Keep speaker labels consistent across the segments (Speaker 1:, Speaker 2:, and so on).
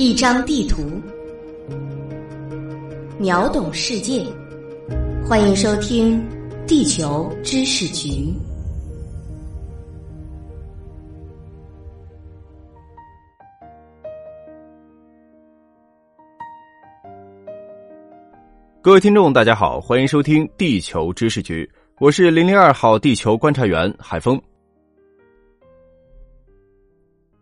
Speaker 1: 一张地图，秒懂世界。欢迎收听《地球知识局》。
Speaker 2: 各位听众，大家好，欢迎收听《地球知识局》，我是零零二号地球观察员海峰。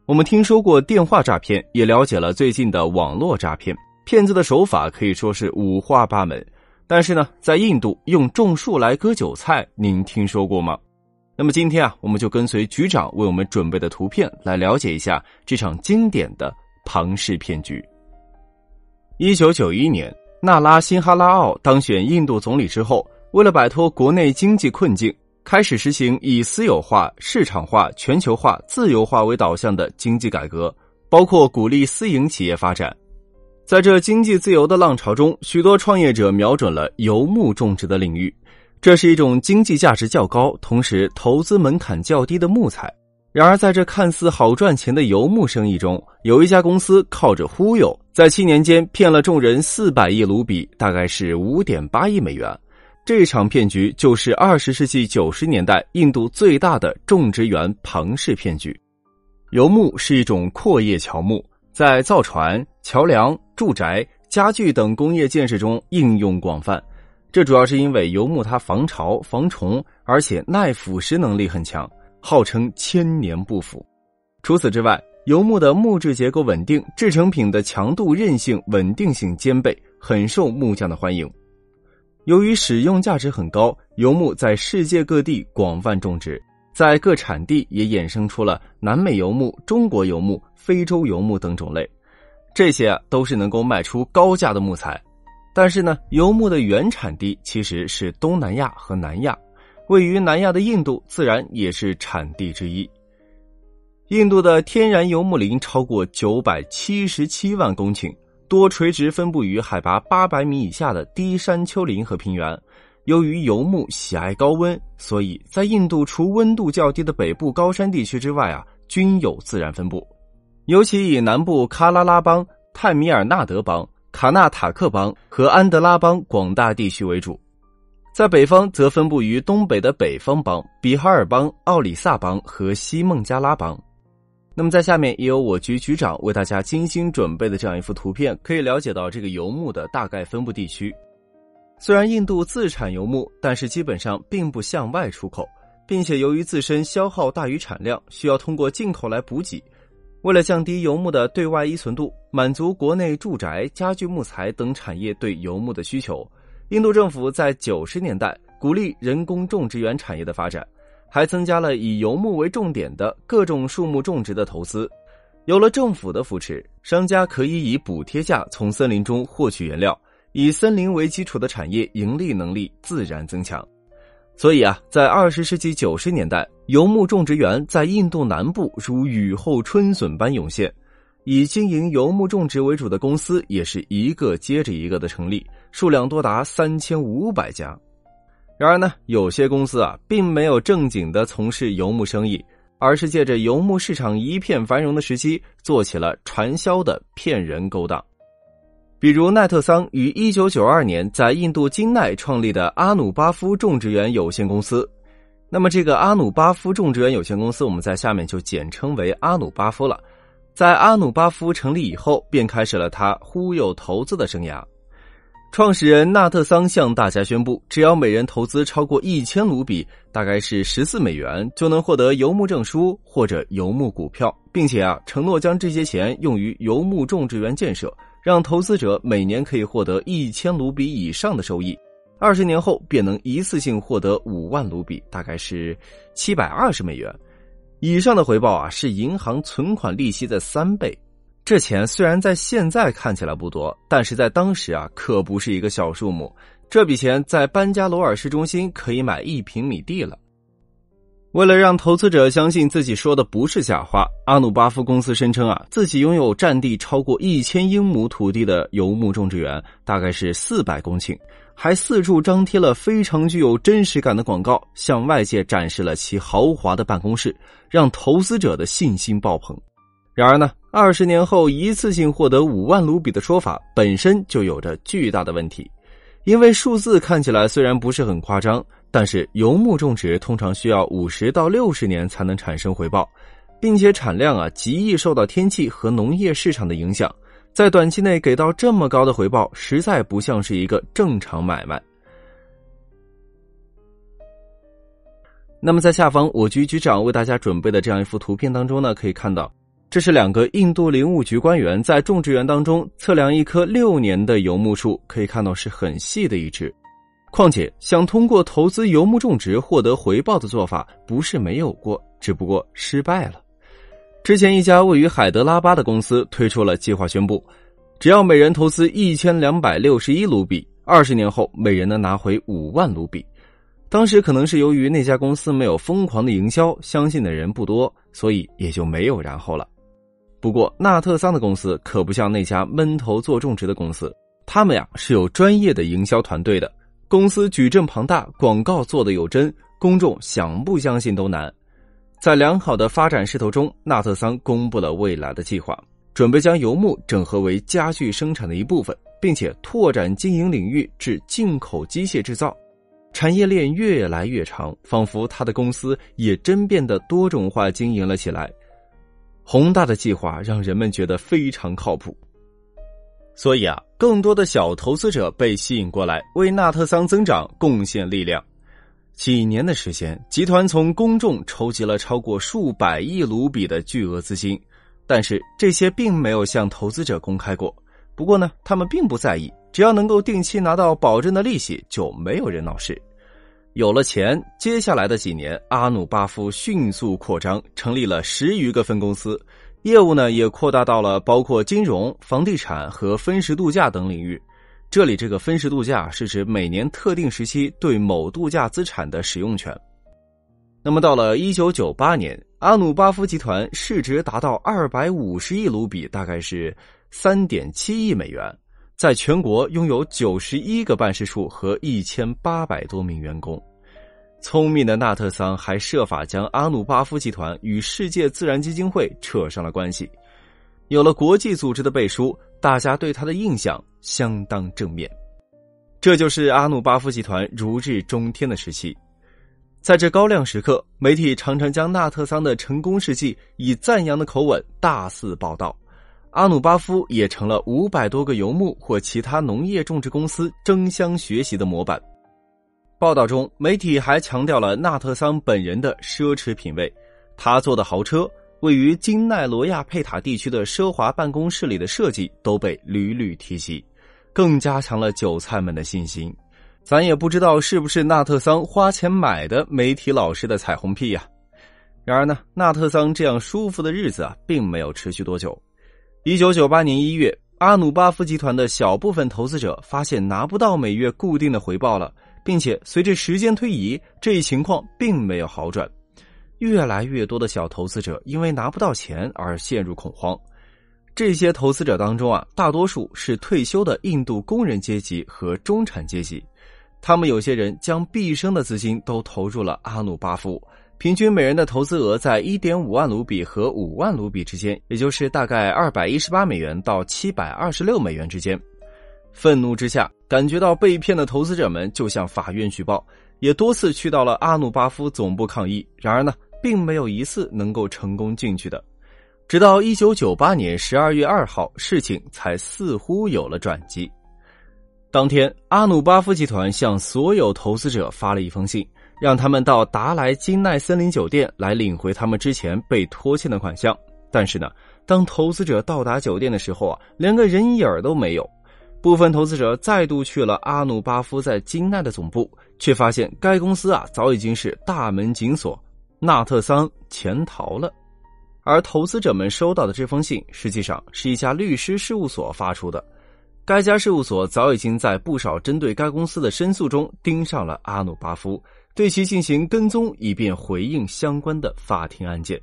Speaker 2: 我们听说过电话诈骗，也了解了最近的网络诈骗。骗子的手法可以说是五花八门。但是呢，在印度用种树来割韭菜，您听说过吗？那么今天啊，我们就跟随局长为我们准备的图片来了解一下这场经典的庞氏骗局。一九九一年，纳拉辛哈拉奥当选印度总理之后，为了摆脱国内经济困境。开始实行以私有化、市场化、全球化、自由化为导向的经济改革，包括鼓励私营企业发展。在这经济自由的浪潮中，许多创业者瞄准了游牧种植的领域。这是一种经济价值较高，同时投资门槛较低的木材。然而，在这看似好赚钱的游牧生意中，有一家公司靠着忽悠，在七年间骗了众人四百亿卢比，大概是五点八亿美元。这场骗局就是二十世纪九十年代印度最大的种植园庞氏骗局。游牧是一种阔叶乔木，在造船、桥梁、住宅、家具等工业建设中应用广泛。这主要是因为游牧它防潮、防虫，而且耐腐蚀能力很强，号称千年不腐。除此之外，游牧的木质结构稳定，制成品的强度、韧性、稳定性兼备，很受木匠的欢迎。由于使用价值很高，油木在世界各地广泛种植，在各产地也衍生出了南美油木、中国油木、非洲油木等种类，这些都是能够卖出高价的木材。但是呢，油木的原产地其实是东南亚和南亚，位于南亚的印度自然也是产地之一。印度的天然油木林超过九百七十七万公顷。多垂直分布于海拔八百米以下的低山丘陵和平原。由于游牧喜爱高温，所以在印度除温度较低的北部高山地区之外啊，均有自然分布。尤其以南部喀拉拉邦、泰米尔纳德邦、卡纳塔克邦和安德拉邦广大地区为主，在北方则分布于东北的北方邦、比哈尔邦、奥里萨邦和西孟加拉邦。那么，在下面也有我局局长为大家精心准备的这样一幅图片，可以了解到这个游牧的大概分布地区。虽然印度自产游牧，但是基本上并不向外出口，并且由于自身消耗大于产量，需要通过进口来补给。为了降低游牧的对外依存度，满足国内住宅、家具、木材等产业对游牧的需求，印度政府在九十年代鼓励人工种植园产业的发展。还增加了以游牧为重点的各种树木种植的投资，有了政府的扶持，商家可以以补贴价从森林中获取原料，以森林为基础的产业盈利能力自然增强。所以啊，在二十世纪九十年代，游牧种植园在印度南部如雨后春笋般涌现，以经营游牧种植为主的公司也是一个接着一个的成立，数量多达三千五百家。然而呢，有些公司啊，并没有正经的从事游牧生意，而是借着游牧市场一片繁荣的时期，做起了传销的骗人勾当。比如奈特桑于一九九二年在印度金奈创立的阿努巴夫种植园有限公司。那么这个阿努巴夫种植园有限公司，我们在下面就简称为阿努巴夫了。在阿努巴夫成立以后，便开始了他忽悠投资的生涯。创始人纳特桑向大家宣布，只要每人投资超过一千卢比，大概是十四美元，就能获得游牧证书或者游牧股票，并且啊，承诺将这些钱用于游牧种植园建设，让投资者每年可以获得一千卢比以上的收益，二十年后便能一次性获得五万卢比，大概是七百二十美元以上的回报啊，是银行存款利息的三倍。这钱虽然在现在看起来不多，但是在当时啊，可不是一个小数目。这笔钱在班加罗尔市中心可以买一平米地了。为了让投资者相信自己说的不是假话，阿努巴夫公司声称啊，自己拥有占地超过一千英亩土地的游牧种植园，大概是四百公顷，还四处张贴了非常具有真实感的广告，向外界展示了其豪华的办公室，让投资者的信心爆棚。然而呢，二十年后一次性获得五万卢比的说法本身就有着巨大的问题，因为数字看起来虽然不是很夸张，但是游牧种植通常需要五十到六十年才能产生回报，并且产量啊极易受到天气和农业市场的影响，在短期内给到这么高的回报，实在不像是一个正常买卖。那么在下方，我局局长为大家准备的这样一幅图片当中呢，可以看到。这是两个印度林务局官员在种植园当中测量一棵六年的游牧树，可以看到是很细的一只。况且，想通过投资游牧种植获得回报的做法不是没有过，只不过失败了。之前一家位于海德拉巴的公司推出了计划，宣布只要每人投资一千两百六十一卢比，二十年后每人能拿回五万卢比。当时可能是由于那家公司没有疯狂的营销，相信的人不多，所以也就没有然后了。不过，纳特桑的公司可不像那家闷头做种植的公司，他们呀是有专业的营销团队的。公司矩阵庞大，广告做的有真，公众想不相信都难。在良好的发展势头中，纳特桑公布了未来的计划，准备将游牧整合为家具生产的一部分，并且拓展经营领域至进口机械制造，产业链越来越长，仿佛他的公司也真变得多种化经营了起来。宏大的计划让人们觉得非常靠谱，所以啊，更多的小投资者被吸引过来，为纳特桑增长贡献力量。几年的时间，集团从公众筹集了超过数百亿卢比的巨额资金，但是这些并没有向投资者公开过。不过呢，他们并不在意，只要能够定期拿到保证的利息，就没有人闹事。有了钱，接下来的几年，阿努巴夫迅速扩张，成立了十余个分公司，业务呢也扩大到了包括金融、房地产和分时度假等领域。这里这个分时度假是指每年特定时期对某度假资产的使用权。那么到了一九九八年，阿努巴夫集团市值达到二百五十亿卢比，大概是三点七亿美元。在全国拥有九十一个办事处和一千八百多名员工，聪明的纳特桑还设法将阿努巴夫集团与世界自然基金会扯上了关系。有了国际组织的背书，大家对他的印象相当正面。这就是阿努巴夫集团如日中天的时期。在这高亮时刻，媒体常常将纳特桑的成功事迹以赞扬的口吻大肆报道。阿努巴夫也成了五百多个游牧或其他农业种植公司争相学习的模板。报道中，媒体还强调了纳特桑本人的奢侈品味，他坐的豪车、位于金奈罗亚佩塔地区的奢华办公室里的设计都被屡屡提及，更加强了韭菜们的信心。咱也不知道是不是纳特桑花钱买的媒体老师的彩虹屁呀。然而呢，纳特桑这样舒服的日子啊，并没有持续多久。一九九八年一月，阿努巴夫集团的小部分投资者发现拿不到每月固定的回报了，并且随着时间推移，这一情况并没有好转。越来越多的小投资者因为拿不到钱而陷入恐慌。这些投资者当中啊，大多数是退休的印度工人阶级和中产阶级，他们有些人将毕生的资金都投入了阿努巴夫。平均每人的投资额在一点五万卢比和五万卢比之间，也就是大概二百一十八美元到七百二十六美元之间。愤怒之下，感觉到被骗的投资者们就向法院举报，也多次去到了阿努巴夫总部抗议。然而呢，并没有一次能够成功进去的。直到一九九八年十二月二号，事情才似乎有了转机。当天，阿努巴夫集团向所有投资者发了一封信。让他们到达莱金奈森林酒店来领回他们之前被拖欠的款项。但是呢，当投资者到达酒店的时候啊，连个人影都没有。部分投资者再度去了阿努巴夫在金奈的总部，却发现该公司啊早已经是大门紧锁，纳特桑潜逃了。而投资者们收到的这封信，实际上是一家律师事务所发出的。该家事务所早已经在不少针对该公司的申诉中盯上了阿努巴夫。对其进行跟踪，以便回应相关的法庭案件。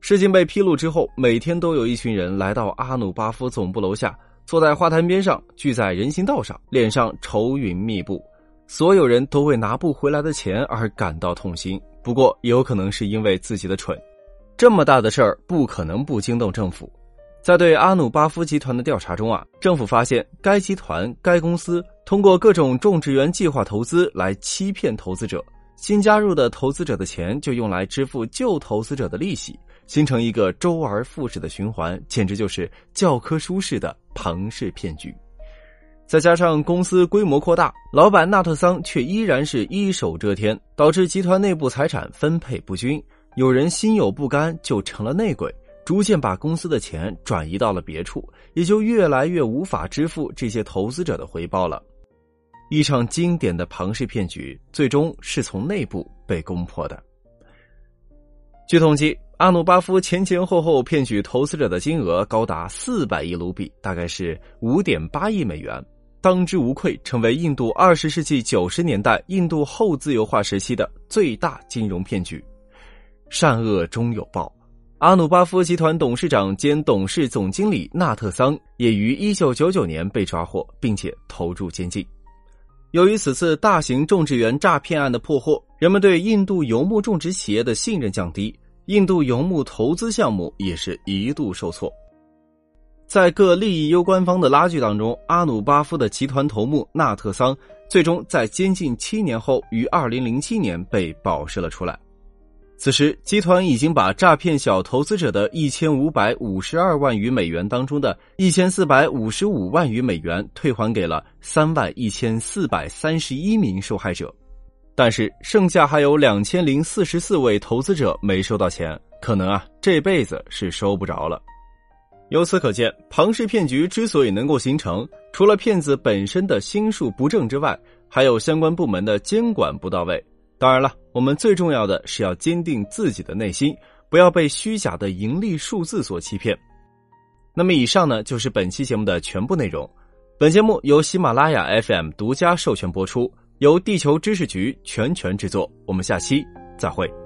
Speaker 2: 事情被披露之后，每天都有一群人来到阿努巴夫总部楼下，坐在花坛边上，聚在人行道上，脸上愁云密布。所有人都为拿不回来的钱而感到痛心。不过，有可能是因为自己的蠢。这么大的事儿，不可能不惊动政府。在对阿努巴夫集团的调查中啊，政府发现该集团、该公司通过各种种植园计划投资来欺骗投资者，新加入的投资者的钱就用来支付旧投资者的利息，形成一个周而复始的循环，简直就是教科书式的庞氏骗局。再加上公司规模扩大，老板纳特桑却依然是一手遮天，导致集团内部财产分配不均，有人心有不甘就成了内鬼。逐渐把公司的钱转移到了别处，也就越来越无法支付这些投资者的回报了。一场经典的庞氏骗局，最终是从内部被攻破的。据统计，阿努巴夫前前后后骗取投资者的金额高达四百亿卢比，大概是五点八亿美元，当之无愧成为印度二十世纪九十年代印度后自由化时期的最大金融骗局。善恶终有报。阿努巴夫集团董事长兼董事总经理纳特桑也于一九九九年被抓获，并且投入监禁。由于此次大型种植园诈骗案的破获，人们对印度游牧种植企业的信任降低，印度游牧投资项目也是一度受挫。在各利益攸关方的拉锯当中，阿努巴夫的集团头目纳特桑最终在监禁七年后，于二零零七年被保释了出来。此时，集团已经把诈骗小投资者的一千五百五十二万余美元当中的一千四百五十五万余美元退还给了三万一千四百三十一名受害者，但是剩下还有两千零四十四位投资者没收到钱，可能啊这辈子是收不着了。由此可见，庞氏骗局之所以能够形成，除了骗子本身的心术不正之外，还有相关部门的监管不到位。当然了，我们最重要的是要坚定自己的内心，不要被虚假的盈利数字所欺骗。那么，以上呢就是本期节目的全部内容。本节目由喜马拉雅 FM 独家授权播出，由地球知识局全权制作。我们下期再会。